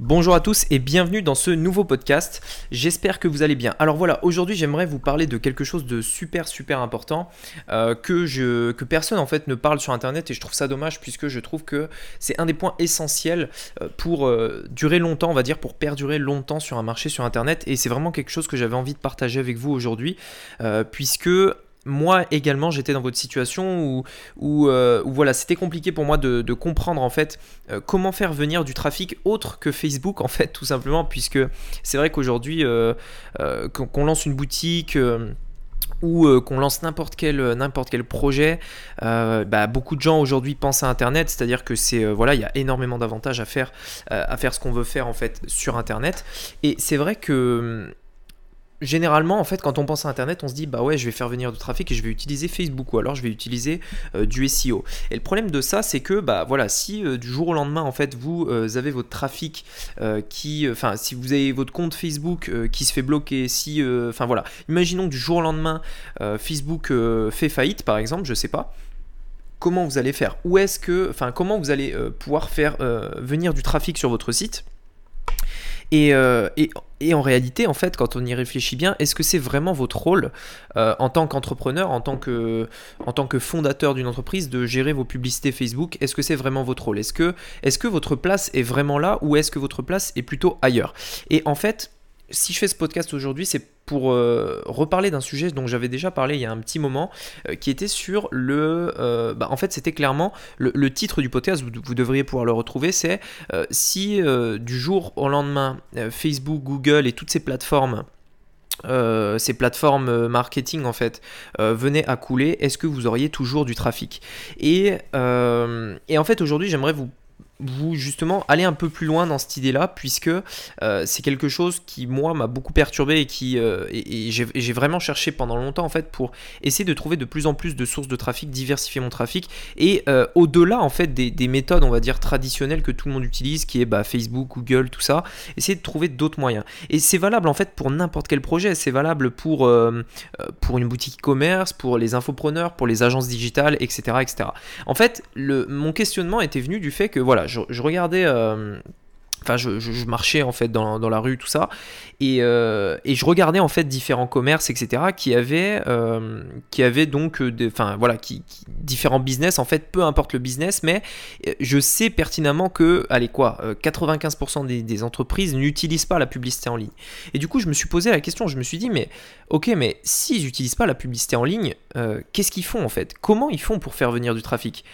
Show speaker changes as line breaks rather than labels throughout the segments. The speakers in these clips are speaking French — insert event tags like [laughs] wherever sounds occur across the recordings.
Bonjour à tous et bienvenue dans ce nouveau podcast. J'espère que vous allez bien. Alors voilà, aujourd'hui j'aimerais vous parler de quelque chose de super super important euh, que, je, que personne en fait ne parle sur internet et je trouve ça dommage puisque je trouve que c'est un des points essentiels euh, pour euh, durer longtemps, on va dire, pour perdurer longtemps sur un marché sur internet et c'est vraiment quelque chose que j'avais envie de partager avec vous aujourd'hui puisque moi également j'étais dans votre situation où, euh, voilà c'était compliqué pour moi de, comprendre en fait euh, comment faire venir du trafic autre que Facebook en fait tout simplement puisque c'est vrai qu'aujourd'hui euh, qu'on lance une boutique ou qu'on lance n'importe quel, n'importe quel projet, bah, beaucoup de gens aujourd'hui pensent à Internet, c'est-à-dire que c'est voilà, il y a énormément d'avantages à faire, à faire ce qu'on veut faire en fait sur Internet. Et c'est vrai que généralement, en fait, quand on pense à Internet, on se dit bah ouais, je vais faire venir du trafic et je vais utiliser Facebook ou alors je vais utiliser euh, du SEO. Et le problème de ça, c'est que bah voilà, si euh, du jour au lendemain, en fait, vous euh, avez votre trafic qui, enfin, si vous avez votre compte Facebook qui se fait bloquer, si, enfin voilà, imaginons que du jour au lendemain, Facebook fait faillite, par exemple, je sais pas. Comment vous allez faire? Où est-ce que, enfin, comment vous allez pouvoir faire venir du trafic sur votre site? Et, et, en réalité, en fait, quand on y réfléchit bien, est-ce que c'est vraiment votre rôle euh, en tant qu'entrepreneur, en, tant que, fondateur d'une entreprise, de gérer vos publicités Facebook? Est-ce que c'est vraiment votre rôle? Est-ce que, est que votre place est vraiment là ou est-ce que votre place est plutôt ailleurs? Et en fait, si je fais ce podcast aujourd'hui, c'est pour euh, reparler d'un sujet dont j'avais déjà parlé il y a un petit moment, euh, qui était sur le... Euh, bah, en fait, c'était clairement le, titre du podcast, vous, devriez pouvoir le retrouver, c'est si du jour au lendemain, Facebook, Google et toutes ces plateformes... ces plateformes marketing en fait venaient à couler, est-ce que vous auriez toujours du trafic? Et, et en fait aujourd'hui j'aimerais vous vous justement aller un peu plus loin dans cette idée-là, puisque euh, c'est quelque chose qui moi m'a beaucoup perturbé et qui euh, et, j'ai vraiment cherché pendant longtemps en fait pour essayer de trouver de plus en plus de sources de trafic, diversifier mon trafic et euh, au-delà en fait des, méthodes on va dire traditionnelles que tout le monde utilise, qui est bah, Facebook, Google, tout ça, essayer de trouver d'autres moyens. Et c'est valable en fait pour n'importe quel projet, c'est valable pour pour une boutique e-commerce, pour les infopreneurs, pour les agences digitales, etc., etc. En fait, le, mon questionnement était venu du fait que voilà je, regardais. Euh, enfin, je, marchais en fait dans, la rue, tout ça, et, euh, et, je regardais en fait différents commerces, etc., qui avaient, euh, qui avaient donc, enfin voilà, différents business en fait, peu importe le business, mais je sais pertinemment que, allez quoi, 95% des, des, entreprises n'utilisent pas la publicité en ligne. Et du coup, je me suis posé la question, je me suis dit, mais ok, mais s'ils n'utilisent pas la publicité en ligne, qu'est-ce qu'ils font en fait? Comment ils font pour faire venir du trafic?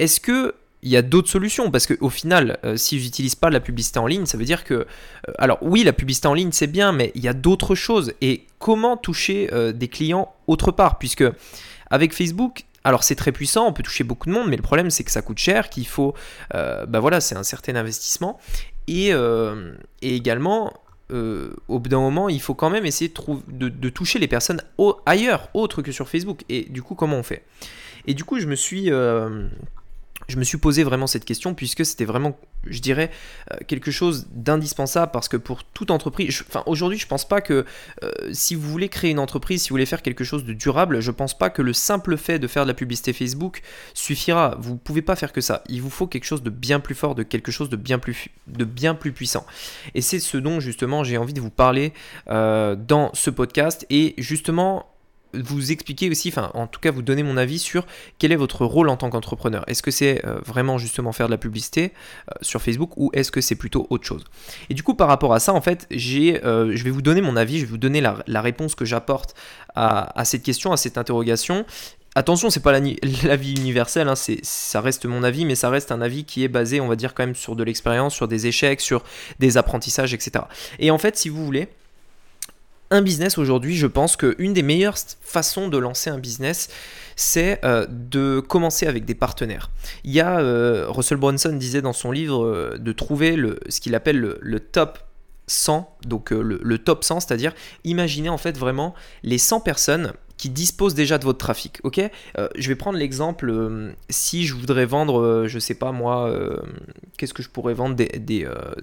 Est-ce que il y a d'autres solutions parce qu'au final, euh, si j'utilise pas la publicité en ligne, ça veut dire que, euh, alors oui, la publicité en ligne c'est bien, mais il y a d'autres choses. Et comment toucher euh, des clients autre part? Puisque avec Facebook, alors c'est très puissant, on peut toucher beaucoup de monde, mais le problème c'est que ça coûte cher, qu'il faut, bah voilà, c'est un certain investissement. Et, également, au bout d'un moment, il faut quand même essayer de, de, toucher les personnes ailleurs, autres que sur Facebook. Et du coup, comment on fait? Et du coup, je me suis je me suis posé vraiment cette question puisque c'était vraiment, je dirais, euh, quelque chose d'indispensable parce que pour toute entreprise, enfin aujourd'hui je pense pas que euh, si vous voulez créer une entreprise, si vous voulez faire quelque chose de durable, je pense pas que le simple fait de faire de la publicité Facebook suffira. Vous pouvez pas faire que ça. Il vous faut quelque chose de bien plus fort, de quelque chose de bien plus, puissant. Et c'est ce dont justement j'ai envie de vous parler euh, dans ce podcast et justement vous expliquer aussi, enfin en tout cas vous donner mon avis sur quel est votre rôle en tant qu'entrepreneur. Est-ce que c'est euh, vraiment justement faire de la publicité euh, sur Facebook ou est-ce que c'est plutôt autre chose? Et du coup par rapport à ça en fait j'ai, euh, je vais vous donner mon avis, je vais vous donner la, réponse que j'apporte à, cette question, à cette interrogation. Attention, c'est pas l'avis [laughs] universel, hein, ça reste mon avis, mais ça reste un avis qui est basé, on va dire quand même sur de l'expérience, sur des échecs, sur des apprentissages, etc. Et en fait, si vous voulez, un business aujourd'hui, je pense qu'une des meilleures façons de lancer un business, c'est euh, de commencer avec des partenaires. Il y a, euh, Russell Brunson disait dans son livre euh, de trouver ce qu'il appelle le, top 100, donc le, le, top 100, c'est-à-dire imaginer en fait vraiment les 100 personnes qui disposent déjà de votre trafic. Ok? Euh, Je vais prendre l'exemple euh, si je voudrais vendre, euh, je sais pas moi, qu'est-ce que je pourrais vendre des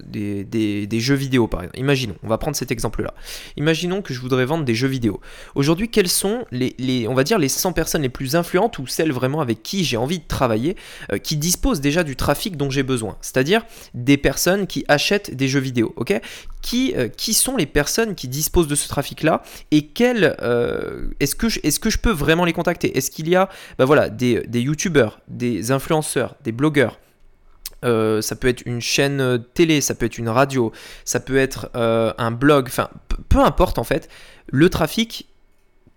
des, des, jeux vidéo par exemple. Imaginons, on va prendre cet exemple-là. Imaginons que je voudrais vendre des jeux vidéo. Aujourd'hui, quelles sont les, les, on va dire les 100 personnes les plus influentes ou celles vraiment avec qui j'ai envie de travailler, qui disposent déjà du trafic dont j'ai besoin? C'est-à-dire des personnes qui achètent des jeux vidéo. Ok? Qui, qui sont les personnes qui disposent de ce trafic-là et quelles est-ce que est-ce que je peux vraiment les contacter? Est-ce qu'il y a bah voilà, des, des youtubeurs, des influenceurs, des blogueurs euh, ça peut être une chaîne euh, télé, ça peut être une radio, ça peut être euh, un blog, enfin peu importe en fait, le trafic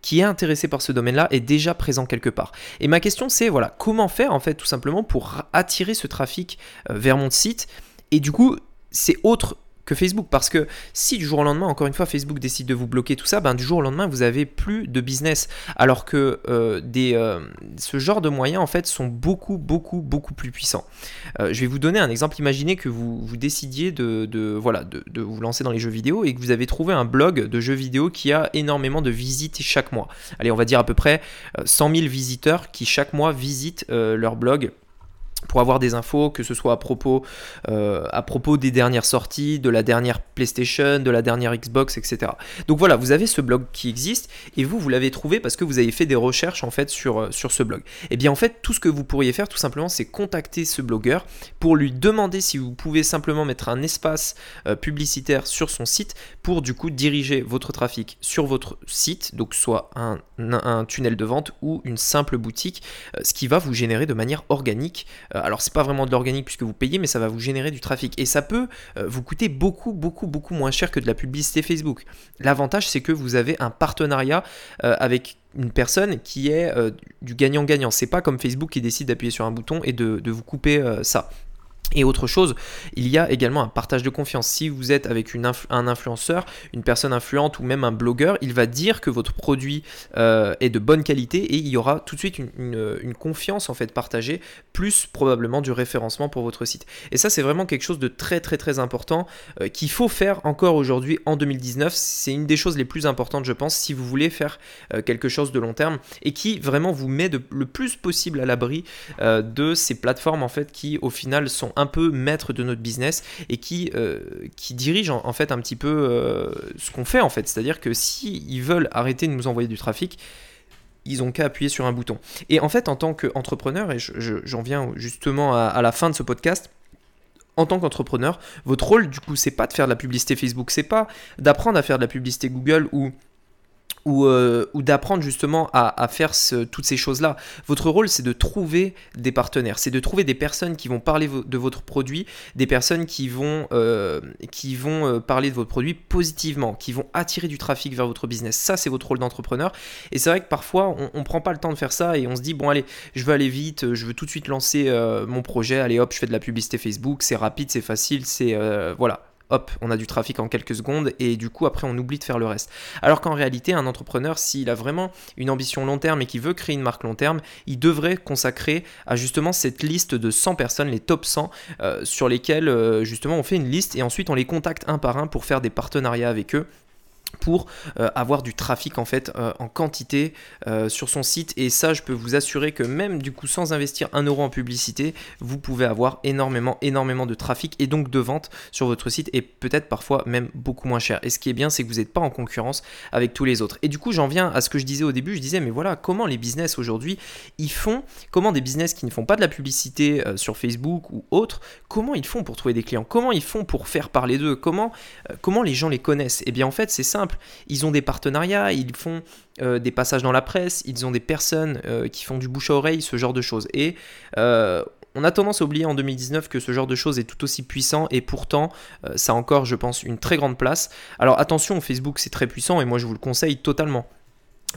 qui est intéressé par ce domaine-là est déjà présent quelque part. Et ma question c'est voilà, comment faire en fait tout simplement pour attirer ce trafic vers mon site? Et du coup, c'est autre que Facebook. Parce que si du jour au lendemain, encore une fois, Facebook décide de vous bloquer tout ça, ben, du jour au lendemain, vous avez plus de business. Alors que euh, euh, ce genre de moyens, en fait, sont beaucoup, beaucoup, beaucoup plus puissants. Euh, je vais vous donner un exemple. Imaginez que vous, vous décidiez de, de, vous lancer dans les jeux vidéo et que vous avez trouvé un blog de jeux vidéo qui a énormément de visites chaque mois. Allez, on va dire à peu près 100 000 visiteurs qui chaque mois visitent leur blog pour avoir des infos, que ce soit à propos, euh, à propos des dernières sorties, de la dernière PlayStation, de la dernière Xbox, etc. Donc voilà, vous avez ce blog qui existe et vous, vous l'avez trouvé parce que vous avez fait des recherches en fait sur, euh, sur ce blog. Et eh bien en fait, tout ce que vous pourriez faire tout simplement, c'est contacter ce blogueur pour lui demander si vous pouvez simplement mettre un espace euh, publicitaire sur son site pour du coup diriger votre trafic sur votre site, donc soit un, un tunnel de vente ou une simple boutique, ce qui va vous générer de manière organique alors c'est pas vraiment de l'organique puisque vous payez, mais ça va vous générer du trafic. Et ça peut euh, vous coûter beaucoup, beaucoup, beaucoup moins cher que de la publicité Facebook. L'avantage c'est que vous avez un partenariat euh, avec une personne qui est du gagnant-gagnant. C'est pas comme Facebook qui décide d'appuyer sur un bouton et de vous couper ça. Et autre chose, il y a également un partage de confiance. Si vous êtes avec un influenceur, une personne influente ou même un blogueur, il va dire que votre produit euh, est de bonne qualité et il y aura tout de suite une, confiance en fait partagée, plus probablement du référencement pour votre site. Et ça c'est vraiment quelque chose de très très très important euh, qu'il faut faire encore aujourd'hui en 2019. C'est une des choses les plus importantes je pense si vous voulez faire euh, quelque chose de long terme et qui vraiment vous met le plus possible à l'abri de ces plateformes en fait qui au final sont un peu maître de notre business et qui, euh, qui dirige en, fait un petit peu euh, ce qu'on fait en fait. C'est-à-dire que si ils veulent arrêter de nous envoyer du trafic, ils ont qu'à appuyer sur un bouton. Et en fait, en tant qu'entrepreneur, et j'en viens justement à, à la fin de ce podcast, en tant qu'entrepreneur, votre rôle du coup, c'est pas de faire de la publicité Facebook, c'est pas d'apprendre à faire de la publicité Google ou ou, euh, ou d'apprendre justement à, faire toutes ces choses-là. Votre rôle, c'est de trouver des partenaires, c'est de trouver des personnes qui vont parler de votre produit, des personnes qui vont, euh, qui vont euh, parler de votre produit positivement, qui vont attirer du trafic vers votre business. Ça, c'est votre rôle d'entrepreneur. Et c'est vrai que parfois, on ne prend pas le temps de faire ça et on se dit, bon, allez, je veux aller vite, je veux tout de suite lancer mon projet, allez hop, je fais de la publicité Facebook, c'est rapide, c'est facile, c'est... voilà hop, on a du trafic en quelques secondes et du coup après on oublie de faire le reste. Alors qu'en réalité, un entrepreneur, s'il a vraiment une ambition long terme et qu'il veut créer une marque long terme, il devrait consacrer à justement cette liste de 100 personnes, les top 100, euh, sur lesquelles euh, justement on fait une liste et ensuite on les contacte un par un pour faire des partenariats avec eux pour euh, avoir du trafic en fait euh, en quantité euh, sur son site. Et ça je peux vous assurer que même du coup sans investir un euro en publicité vous pouvez avoir énormément énormément de trafic et donc de vente sur votre site et peut-être parfois même beaucoup moins cher. Et ce qui est bien c'est que vous n'êtes pas en concurrence avec tous les autres. Et du coup j'en viens à ce que je disais au début. Je disais mais voilà comment les business aujourd'hui ils font comment des business qui ne font pas de la publicité sur Facebook ou autre comment ils font pour trouver des clients? Comment ils font pour faire parler d'eux? Comment comment les gens les connaissent? Et eh bien en fait c'est ça ils ont des partenariats, ils font euh, des passages dans la presse, ils ont des personnes euh, qui font du bouche à oreille, ce genre de choses. Et euh, on a tendance à oublier en 2019 que ce genre de choses est tout aussi puissant et pourtant ça a encore, je pense, une très grande place. Alors attention, Facebook c'est très puissant et moi je vous le conseille totalement.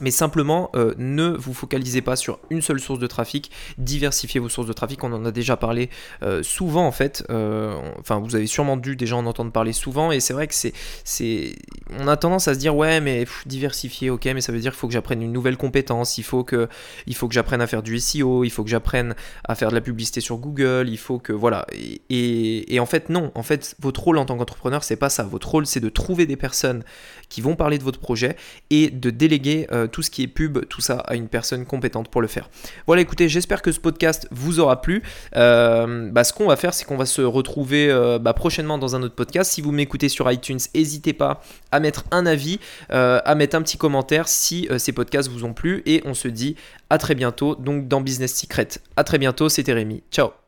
Mais simplement, euh, ne vous focalisez pas sur une seule source de trafic, diversifiez vos sources de trafic, on en a déjà parlé euh, souvent en fait, euh, enfin vous avez sûrement dû déjà en entendre parler souvent, et c'est vrai que c'est, c'est, on a tendance à se dire ouais mais diversifier, ok, mais ça veut dire qu'il faut que j'apprenne une nouvelle compétence, il faut que, il faut que j'apprenne à faire du SEO, il faut que j'apprenne à faire de la publicité sur Google, il faut que, voilà, et, et en fait non, en fait votre rôle en tant qu'entrepreneur c'est pas ça, votre rôle c'est de trouver des personnes qui vont parler de votre projet et de déléguer tout ce qui est pub, tout ça à une personne compétente pour le faire. Voilà, écoutez, j'espère que ce podcast vous aura plu. Bah, ce qu'on va faire, c'est qu'on va se retrouver bah, prochainement dans un autre podcast. Si vous m'écoutez sur iTunes, n'hésitez pas à mettre un avis, à mettre un petit commentaire si ces podcasts vous ont plu. Et on se dit à très bientôt, donc dans Business Secret. À très bientôt, c'était Rémi. Ciao